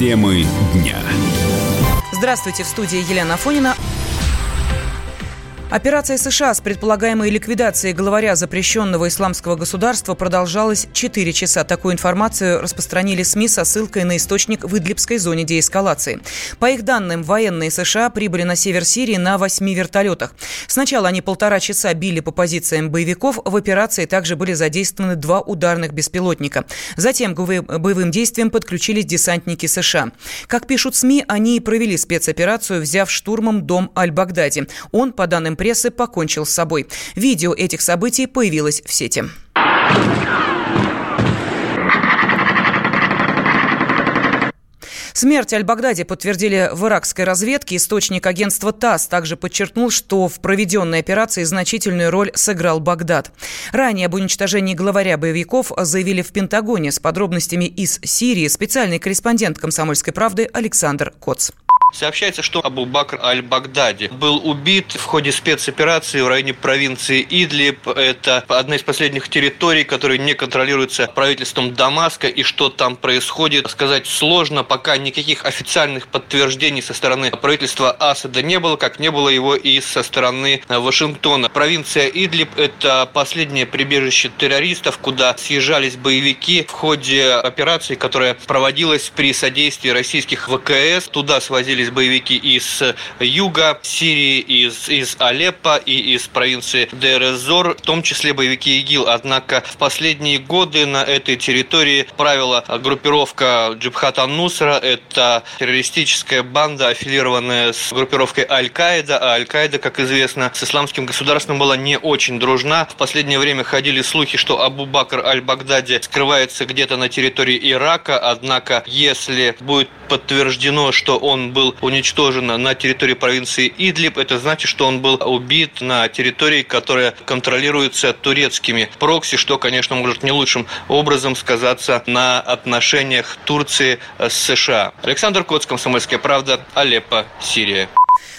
Темы дня. Здравствуйте, в студии Елена Фонина. Операция США с предполагаемой ликвидацией главаря запрещенного исламского государства продолжалась 4 часа. Такую информацию распространили СМИ со ссылкой на источник в Идлибской зоне деэскалации. По их данным, военные США прибыли на север Сирии на 8 вертолетах. Сначала они полтора часа били по позициям боевиков. В операции также были задействованы два ударных беспилотника. Затем к боевым действиям подключились десантники США. Как пишут СМИ, они провели спецоперацию, взяв штурмом дом Аль-Багдади. Он, по данным прессы покончил с собой. Видео этих событий появилось в сети. Смерть Аль-Багдади подтвердили в иракской разведке. Источник агентства ТАСС также подчеркнул, что в проведенной операции значительную роль сыграл Багдад. Ранее об уничтожении главаря боевиков заявили в Пентагоне с подробностями из Сирии специальный корреспондент «Комсомольской правды» Александр Коц. Сообщается, что Абу Бакр аль-Багдади был убит в ходе спецоперации в районе провинции Идлиб. Это одна из последних территорий, которые не контролируются правительством Дамаска. И что там происходит, сказать сложно. Пока никаких официальных подтверждений со стороны правительства Асада не было, как не было его и со стороны Вашингтона. Провинция Идлиб – это последнее прибежище террористов, куда съезжались боевики в ходе операции, которая проводилась при содействии российских ВКС. Туда свозили находились боевики из юга Сирии, из, из Алеппо и из провинции Дер-эз-Зор, в том числе боевики ИГИЛ. Однако в последние годы на этой территории правила группировка Джибхат Ан-Нусра. Это террористическая банда, аффилированная с группировкой Аль-Каида. А Аль-Каида, как известно, с исламским государством была не очень дружна. В последнее время ходили слухи, что Абу Бакр Аль-Багдади скрывается где-то на территории Ирака. Однако, если будет подтверждено, что он был уничтожен на территории провинции Идлиб, это значит, что он был убит на территории, которая контролируется турецкими прокси, что, конечно, может не лучшим образом сказаться на отношениях Турции с США. Александр Коц, Комсомольская правда, Алеппо, Сирия.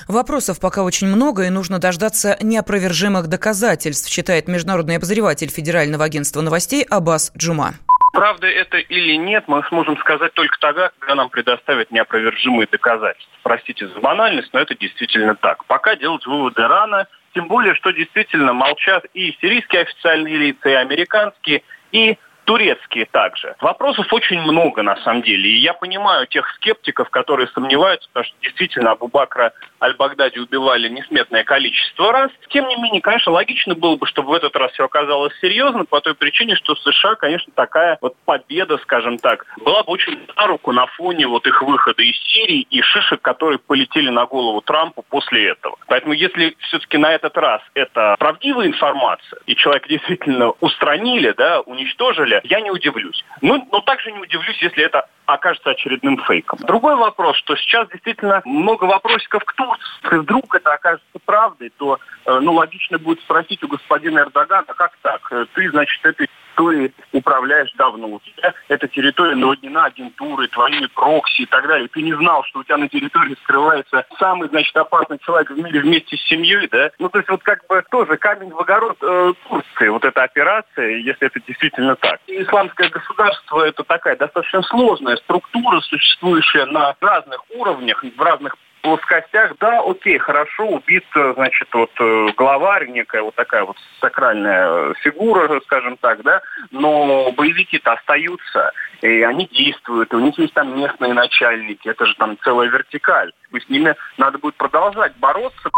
Вопросов пока очень много, и нужно дождаться неопровержимых доказательств, считает международный обозреватель Федерального агентства новостей Аббас Джума. Правда это или нет, мы сможем сказать только тогда, когда нам предоставят неопровержимые доказательства. Простите за банальность, но это действительно так. Пока делать выводы рано, тем более, что действительно молчат и сирийские официальные лица, и американские, и турецкие также. Вопросов очень много на самом деле. И я понимаю тех скептиков, которые сомневаются, потому что действительно Абу Бакра Аль-Багдади убивали несметное количество раз. Тем не менее, конечно, логично было бы, чтобы в этот раз все оказалось серьезно, по той причине, что США, конечно, такая вот победа, скажем так, была бы очень на руку на фоне вот их выхода из Сирии и шишек, которые полетели на голову Трампу после этого. Поэтому если все-таки на этот раз это правдивая информация, и человека действительно устранили, да, уничтожили, я не удивлюсь. Ну, но также не удивлюсь, если это окажется очередным фейком. Другой вопрос, что сейчас действительно много вопросиков к Турции. Если вдруг это окажется правдой, то э, ну, логично будет спросить у господина Эрдогана, как так? Ты, значит, этой территорией управляешь давно. У тебя эта территория наводнена агентурой, твоими прокси и так далее. Ты не знал, что у тебя на территории скрывается самый, значит, опасный человек в мире вместе с семьей, да? Ну, то есть вот как бы тоже камень в огород э, Турции, вот эта операция, если это действительно так. И исламское государство это такая достаточно сложная структура, существующая на разных уровнях, в разных плоскостях, да, окей, хорошо, убит, э, значит, вот э, главарь, некая вот такая вот сакральная фигура, скажем так, да, но боевики-то остаются, и они действуют, и у них есть там местные начальники, это же там целая вертикаль. С ними надо будет продолжать бороться.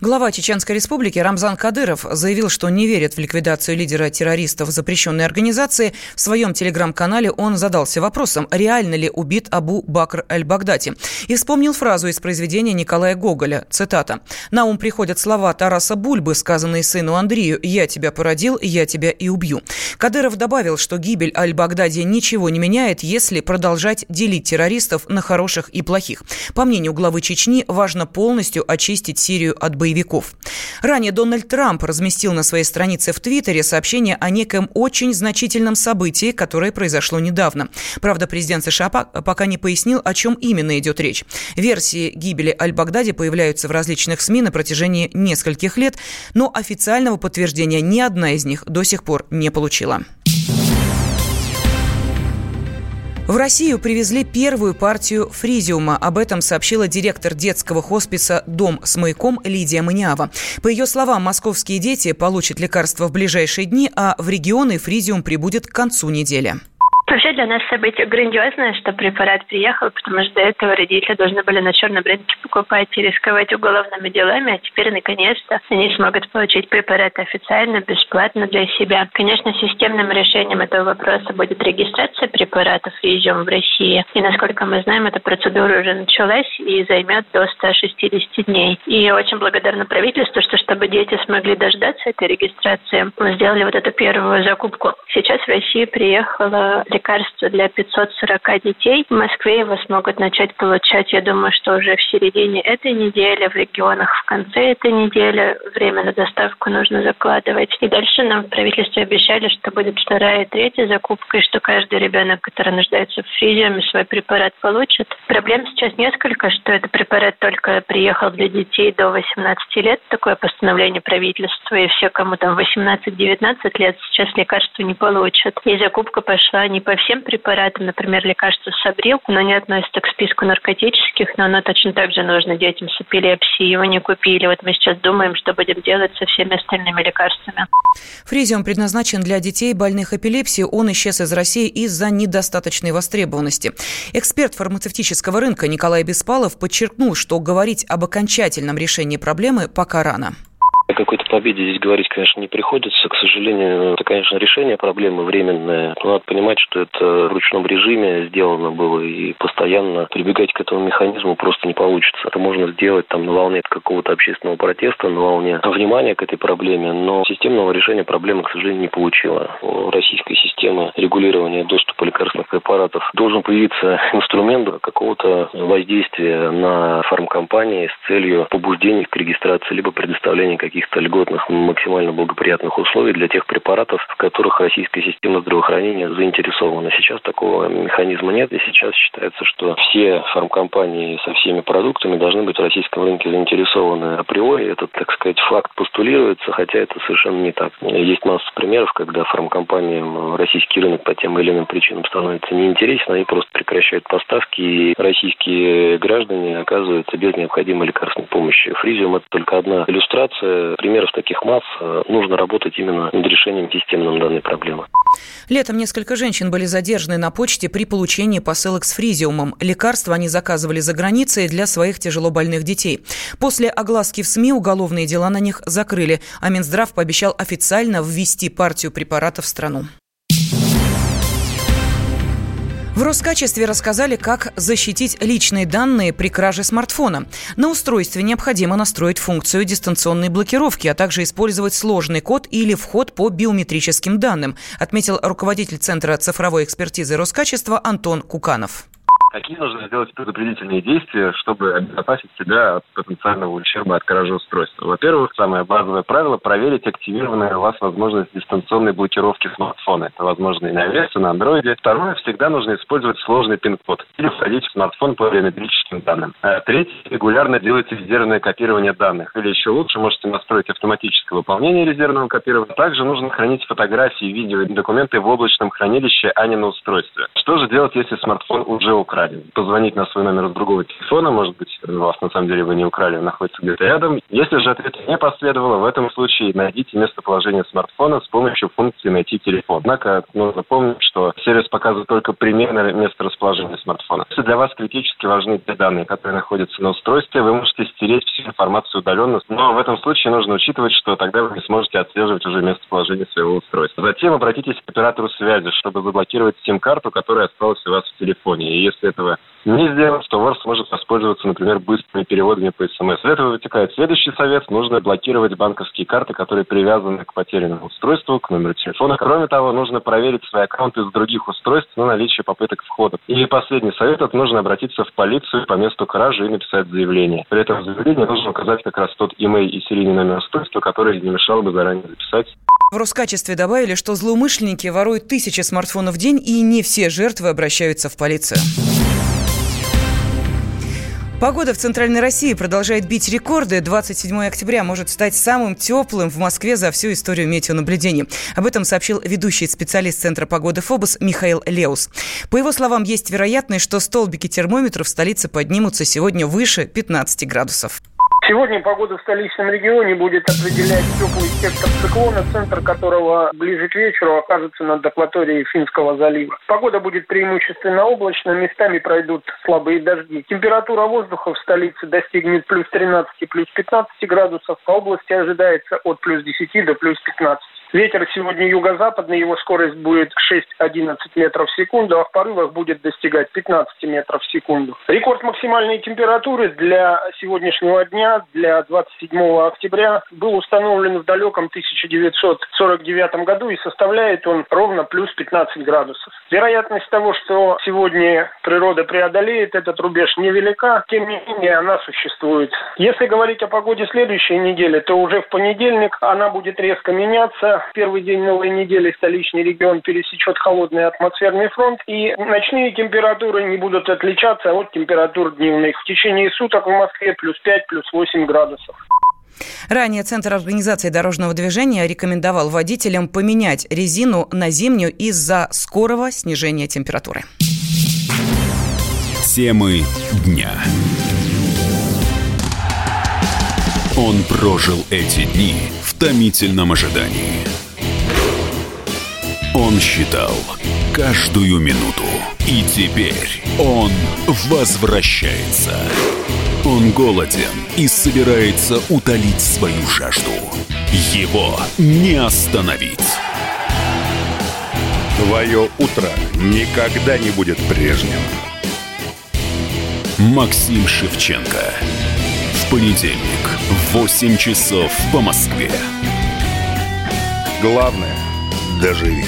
Глава Чеченской республики Рамзан Кадыров заявил, что не верит в ликвидацию лидера террористов запрещенной организации. В своем телеграм-канале он задался вопросом, реально ли убит Абу Бакр аль-Багдади. И вспомнил фразу из произведения Николая Гоголя, цитата. «На ум приходят слова Тараса Бульбы, сказанные сыну Андрею, «Я тебя породил, я тебя и убью». Кадыров добавил, что гибель аль-Багдади ничего не меняет, если продолжать делить террористов на хороших и плохих. По мнению главы Чечни, важно полностью очистить Сирию от боевиков. Ранее Дональд Трамп разместил на своей странице в Твиттере сообщение о неком очень значительном событии, которое произошло недавно. Правда, президент США пока не пояснил, о чем именно идет речь. Версии гибели Аль-Багдади появляются в различных СМИ на протяжении нескольких лет, но официального подтверждения ни одна из них до сих пор не получила. В Россию привезли первую партию фризиума. Об этом сообщила директор детского хосписа «Дом с маяком» Лидия Маниава. По ее словам, московские дети получат лекарства в ближайшие дни, а в регионы фризиум прибудет к концу недели. Вообще для нас событие грандиозное, что препарат приехал, потому что до этого родители должны были на черном рынке покупать и рисковать уголовными делами, а теперь наконец-то они смогут получить препарат официально, бесплатно для себя. Конечно, системным решением этого вопроса будет регистрация препаратов изюм в России. И насколько мы знаем, эта процедура уже началась и займет до 160 дней. И я очень благодарна правительству, что чтобы дети смогли дождаться этой регистрации, мы сделали вот эту первую закупку. Сейчас в Россию приехала лекарства для 540 детей. В Москве его смогут начать получать, я думаю, что уже в середине этой недели, в регионах в конце этой недели. Время на доставку нужно закладывать. И дальше нам в правительстве обещали, что будет вторая и третья закупка, и что каждый ребенок, который нуждается в физиуме, свой препарат получит. Проблем сейчас несколько, что этот препарат только приехал для детей до 18 лет, такое постановление правительства, и все, кому там 18-19 лет, сейчас лекарства не получат. И закупка пошла не по всем препаратам, например, лекарство Сабрил, оно не относится к списку наркотических, но оно точно так же нужно детям с эпилепсией. Его не купили. Вот мы сейчас думаем, что будем делать со всеми остальными лекарствами. Фризиум предназначен для детей, больных эпилепсией. Он исчез из России из-за недостаточной востребованности. Эксперт фармацевтического рынка Николай Беспалов подчеркнул, что говорить об окончательном решении проблемы пока рано. Какой-то победе здесь говорить, конечно, не приходится. К сожалению, это, конечно, решение проблемы временное. Но надо понимать, что это в ручном режиме сделано было, и постоянно прибегать к этому механизму просто не получится. Это можно сделать там на волне какого-то общественного протеста, на волне внимания к этой проблеме, но системного решения проблемы, к сожалению, не получила. У российской системы регулирования доступа лекарственных препаратов должен появиться инструмент какого-то воздействия на фармкомпании с целью побуждения к регистрации либо предоставления каких каких-то льготных, максимально благоприятных условий для тех препаратов, в которых российская система здравоохранения заинтересована. Сейчас такого механизма нет, и сейчас считается, что все фармкомпании со всеми продуктами должны быть в российском рынке заинтересованы априори. Этот, так сказать, факт постулируется, хотя это совершенно не так. Есть масса примеров, когда фармкомпаниям российский рынок по тем или иным причинам становится неинтересен, они просто прекращают поставки, и российские граждане оказываются без необходимой лекарственной помощи. Фризиум – это только одна иллюстрация примеров таких масс. Э, нужно работать именно над решением системным данной проблемы. Летом несколько женщин были задержаны на почте при получении посылок с фризиумом. Лекарства они заказывали за границей для своих тяжелобольных детей. После огласки в СМИ уголовные дела на них закрыли, а Минздрав пообещал официально ввести партию препаратов в страну. В Роскачестве рассказали, как защитить личные данные при краже смартфона. На устройстве необходимо настроить функцию дистанционной блокировки, а также использовать сложный код или вход по биометрическим данным, отметил руководитель Центра цифровой экспертизы Роскачества Антон Куканов. Какие нужно сделать предупредительные действия, чтобы обезопасить себя от потенциального ущерба от кражи устройства? Во-первых, самое базовое правило – проверить активированную у вас возможность дистанционной блокировки смартфона. Это возможно и на iOS, и на Android. Второе, всегда нужно использовать сложный пин-код или входить в смартфон по биометрическим данным. А третье, регулярно делайте резервное копирование данных. Или еще лучше, можете настроить автоматическое выполнение резервного копирования. Также нужно хранить фотографии, видео и документы в облачном хранилище, а не на устройстве. Что же делать, если смартфон уже украден? Украли. Позвонить на свой номер с другого телефона, может быть, вас на самом деле вы не украли, находится где-то рядом. Если же ответа не последовало, в этом случае найдите местоположение смартфона с помощью функции «Найти телефон». Однако нужно помнить, что сервис показывает только примерное место расположения смартфона. Если для вас критически важны те данные, которые находятся на устройстве, вы можете стереть всю информацию удаленно, но в этом случае нужно учитывать, что тогда вы не сможете отслеживать уже местоположение своего устройства. Затем обратитесь к оператору связи, чтобы заблокировать сим-карту, которая осталась у вас в телефоне. И если этого не сделать, то вор сможет воспользоваться, например, быстрыми переводами по СМС. Из этого вытекает следующий совет. Нужно блокировать банковские карты, которые привязаны к потерянному устройству, к номеру телефона. Кроме того, нужно проверить свои аккаунты с других устройств на наличие попыток входа. И последний совет – это нужно обратиться в полицию по месту кражи и написать заявление. При этом в заявлении нужно указать как раз тот имейл и серийный номер устройства, который не мешало бы заранее записать. В Роскачестве добавили, что злоумышленники воруют тысячи смартфонов в день, и не все жертвы обращаются в полицию. Погода в Центральной России продолжает бить рекорды. 27 октября может стать самым теплым в Москве за всю историю метеонаблюдений. Об этом сообщил ведущий специалист Центра погоды ФОБОС Михаил Леус. По его словам, есть вероятность, что столбики термометров в столице поднимутся сегодня выше 15 градусов. Сегодня погода в столичном регионе будет определять теплый сектор циклона, центр которого ближе к вечеру окажется над акваторией Финского залива. Погода будет преимущественно облачная, местами пройдут слабые дожди. Температура воздуха в столице достигнет плюс 13, плюс 15 градусов. По области ожидается от плюс 10 до плюс 15. Ветер сегодня юго-западный, его скорость будет 6-11 метров в секунду, а в порывах будет достигать 15 метров в секунду. Рекорд максимальной температуры для сегодняшнего дня, для 27 октября, был установлен в далеком 1949 году и составляет он ровно плюс 15 градусов. Вероятность того, что сегодня природа преодолеет этот рубеж, невелика, тем не менее она существует. Если говорить о погоде следующей недели, то уже в понедельник она будет резко меняться первый день новой недели столичный регион пересечет холодный атмосферный фронт, и ночные температуры не будут отличаться от температур дневных. В течение суток в Москве плюс 5, плюс 8 градусов. Ранее Центр организации дорожного движения рекомендовал водителям поменять резину на зимнюю из-за скорого снижения температуры. Темы дня. Он прожил эти дни в томительном ожидании. Он считал каждую минуту. И теперь он возвращается. Он голоден и собирается утолить свою жажду. Его не остановить. Твое утро никогда не будет прежним. Максим Шевченко. Понедельник в 8 часов по Москве. Главное – доживи.